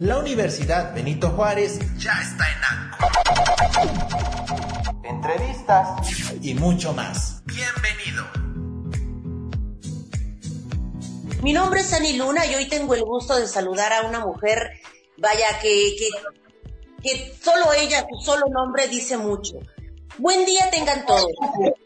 La Universidad Benito Juárez ya está en ANCO. Entrevistas y mucho más. Bienvenido. Mi nombre es Ani Luna y hoy tengo el gusto de saludar a una mujer, vaya, que, que, solo ella, su solo nombre dice mucho. Buen día tengan todos.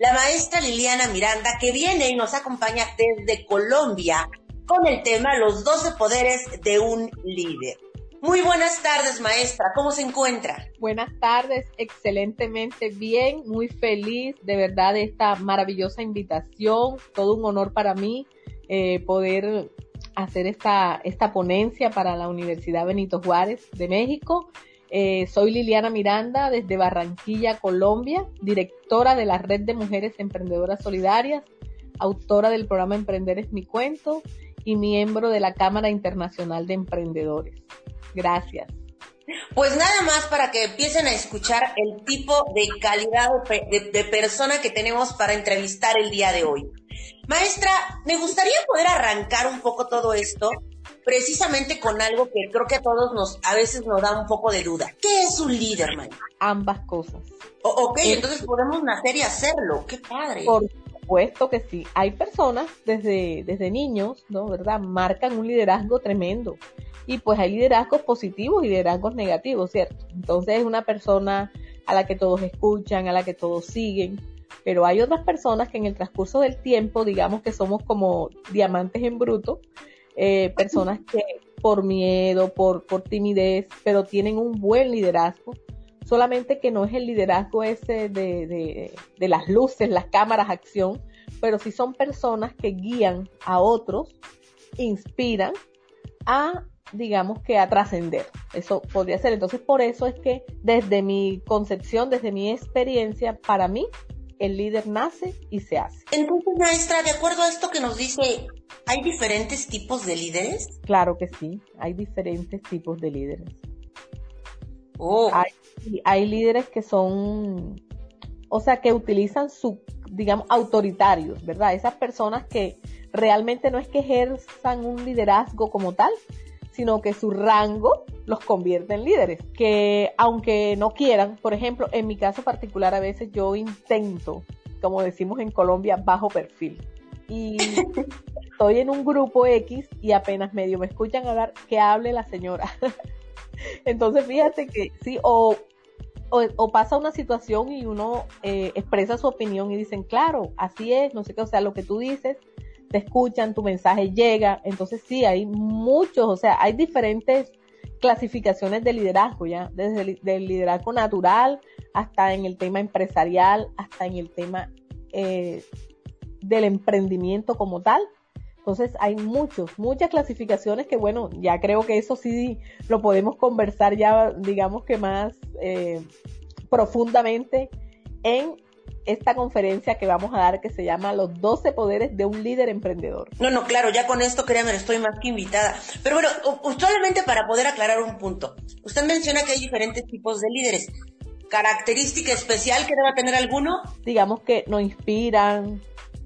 La maestra Liliana Miranda, que viene y nos acompaña desde Colombia con el tema Los 12 poderes de un líder. Muy buenas tardes, maestra. ¿Cómo se encuentra? Buenas tardes, excelentemente bien, muy feliz de verdad esta maravillosa invitación. Todo un honor para mí eh, poder hacer esta, esta ponencia para la Universidad Benito Juárez de México eh, soy Liliana Miranda desde Barranquilla, Colombia, directora de la Red de Mujeres Emprendedoras Solidarias, autora del programa Emprender es mi cuento y miembro de la Cámara Internacional de Emprendedores. Gracias. Pues nada más para que empiecen a escuchar el tipo de calidad de, de persona que tenemos para entrevistar el día de hoy. Maestra, me gustaría poder arrancar un poco todo esto precisamente con algo que creo que a todos nos, a veces nos da un poco de duda. ¿Qué es un líder, man? Ambas cosas. ok, entonces podemos nacer y hacerlo. Qué padre. Por supuesto que sí. Hay personas desde, desde niños, ¿no? ¿Verdad? Marcan un liderazgo tremendo. Y pues hay liderazgos positivos y liderazgos negativos, ¿cierto? Entonces es una persona a la que todos escuchan, a la que todos siguen. Pero hay otras personas que en el transcurso del tiempo, digamos que somos como diamantes en bruto, eh, personas que por miedo, por, por timidez, pero tienen un buen liderazgo, solamente que no es el liderazgo ese de, de, de las luces, las cámaras, acción, pero sí son personas que guían a otros, inspiran a digamos que a trascender. Eso podría ser. Entonces, por eso es que desde mi concepción, desde mi experiencia, para mí, el líder nace y se hace. Entonces, maestra, de acuerdo a esto que nos dice, ¿hay diferentes tipos de líderes? Claro que sí, hay diferentes tipos de líderes. Oh. Hay, hay líderes que son, o sea, que utilizan su, digamos, autoritarios, ¿verdad? Esas personas que realmente no es que ejerzan un liderazgo como tal, sino que su rango los convierte en líderes, que aunque no quieran, por ejemplo, en mi caso particular a veces yo intento, como decimos en Colombia, bajo perfil. Y estoy en un grupo X y apenas medio me escuchan hablar, que hable la señora. Entonces fíjate que sí, o, o, pasa una situación y uno eh, expresa su opinión y dicen, claro, así es, no sé qué, o sea, lo que tú dices te escuchan, tu mensaje llega. Entonces sí, hay muchos, o sea, hay diferentes clasificaciones de liderazgo, ¿ya? Desde el liderazgo natural hasta en el tema empresarial, hasta en el tema eh, del emprendimiento como tal. Entonces hay muchos, muchas clasificaciones que bueno, ya creo que eso sí lo podemos conversar ya, digamos que más eh, profundamente en esta conferencia que vamos a dar que se llama Los 12 poderes de un líder emprendedor. No, no, claro, ya con esto créanme, estoy más que invitada. Pero bueno, solamente para poder aclarar un punto. Usted menciona que hay diferentes tipos de líderes. ¿Característica especial que deba tener alguno? Digamos que nos inspiran,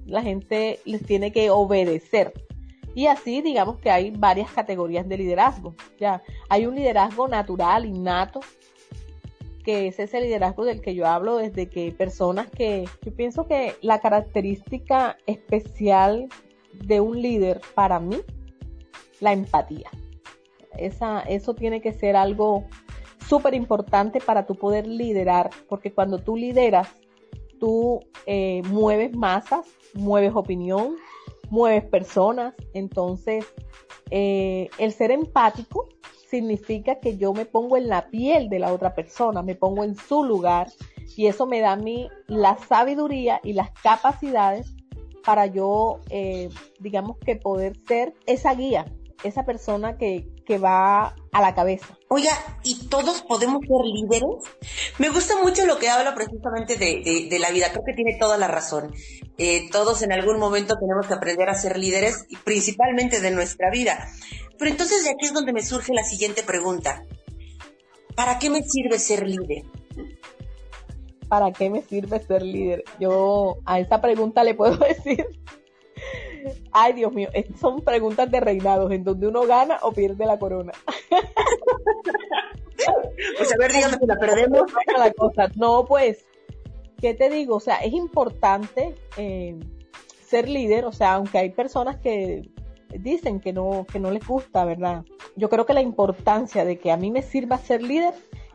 la gente les tiene que obedecer. Y así, digamos que hay varias categorías de liderazgo. Ya, hay un liderazgo natural, innato, que es ese liderazgo del que yo hablo desde que personas que yo pienso que la característica especial de un líder para mí la empatía esa eso tiene que ser algo súper importante para tu poder liderar porque cuando tú lideras tú eh, mueves masas mueves opinión mueves personas. Entonces eh, el ser empático significa que yo me pongo en la piel de la otra persona, me pongo en su lugar y eso me da a mí la sabiduría y las capacidades para yo, eh, digamos que poder ser esa guía, esa persona que, que va a la cabeza. Oiga, ¿y todos podemos ser líderes? Me gusta mucho lo que habla precisamente de, de, la vida, creo que tiene toda la razón. Eh, todos en algún momento tenemos que aprender a ser líderes, y principalmente de nuestra vida. Pero entonces de aquí es donde me surge la siguiente pregunta. ¿Para qué me sirve ser líder? ¿Para qué me sirve ser líder? Yo a esa pregunta le puedo decir, ay Dios mío, son preguntas de reinados en donde uno gana o pierde la corona. Pues a ver, dígame si la perdemos. No, pues, ¿qué te digo? O sea, es importante eh, ser líder, o sea, aunque hay personas que dicen que no, que no les gusta, ¿verdad? Yo creo que la importancia de que a mí me sirva ser líder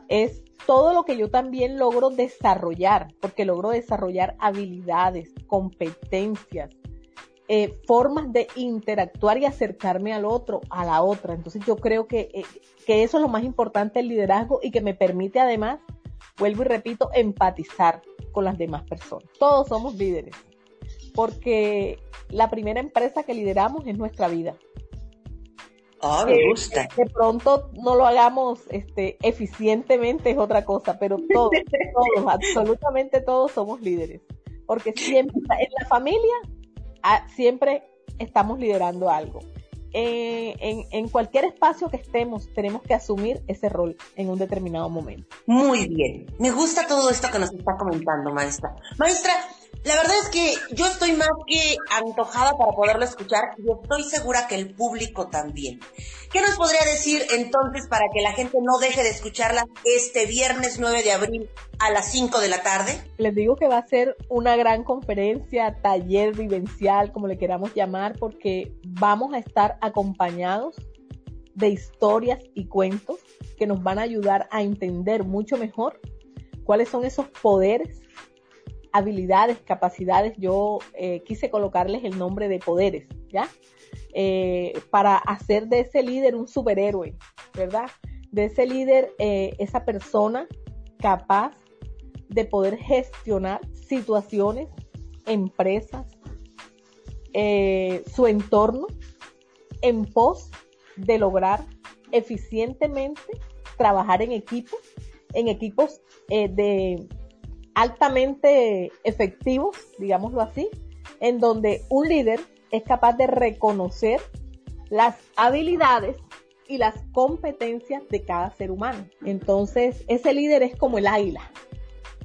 es todo lo que yo también logro desarrollar, porque logro desarrollar habilidades, competencias, eh, formas de interactuar y acercarme al otro, a la otra. Entonces yo creo que, eh, que eso es lo más importante del liderazgo y que me permite además, vuelvo y repito, empatizar con las demás personas. Todos somos líderes, porque la primera empresa que lideramos es nuestra vida. Ah, me gusta. De pronto no lo hagamos este, eficientemente es otra cosa, pero todos, todos, absolutamente todos somos líderes. Porque siempre, en la familia, ah, siempre estamos liderando algo. Eh, en, en, cualquier espacio que estemos, tenemos que asumir ese rol en un determinado momento. Muy bien. Me gusta todo esto que nos está comentando, maestra. Maestra, la verdad es que yo estoy más que antojada para poderlo escuchar y estoy segura que el público también. ¿Qué nos podría decir entonces para que la gente no deje de escucharla este viernes 9 de abril a las 5 de la tarde? Les digo que va a ser una gran conferencia, taller vivencial, como le queramos llamar, porque vamos a estar acompañados de historias y cuentos que nos van a ayudar a entender mucho mejor cuáles son esos poderes habilidades, capacidades, yo eh, quise colocarles el nombre de poderes, ¿ya? Eh, para hacer de ese líder un superhéroe, ¿verdad? De ese líder, eh, esa persona capaz de poder gestionar situaciones, empresas, su entorno en pos de lograr eficientemente trabajar en equipos, en equipos de altamente efectivos, digámoslo así, en donde un líder es capaz de reconocer las habilidades y las competencias de cada ser humano. Entonces, ese líder es como el águila,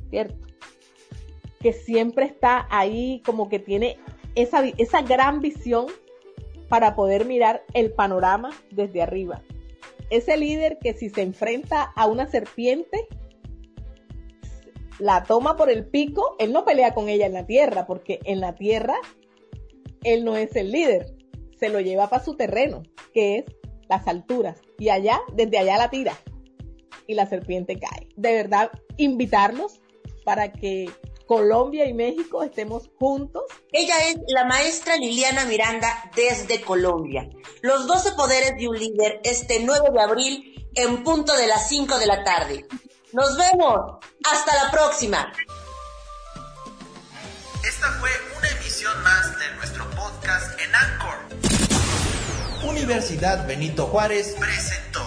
¿cierto? Que siempre está ahí como que tiene esa, esa gran visión para poder mirar el panorama desde arriba. Ese líder que si se enfrenta a una serpiente, la toma por el pico, él no pelea con ella en la tierra, porque en la tierra él no es el líder, se lo lleva para su terreno, que es las alturas, y allá, desde allá la tira, y la serpiente cae. De verdad, invitarlos para que Colombia y México estemos juntos. Ella es la maestra Liliana Miranda desde Colombia. Los 12 poderes de un líder este 9 de abril en punto de las 5 de la tarde. Nos vemos. Hasta la próxima. Esta fue una emisión más de nuestro podcast en Anchor. Universidad Benito Juárez presenta.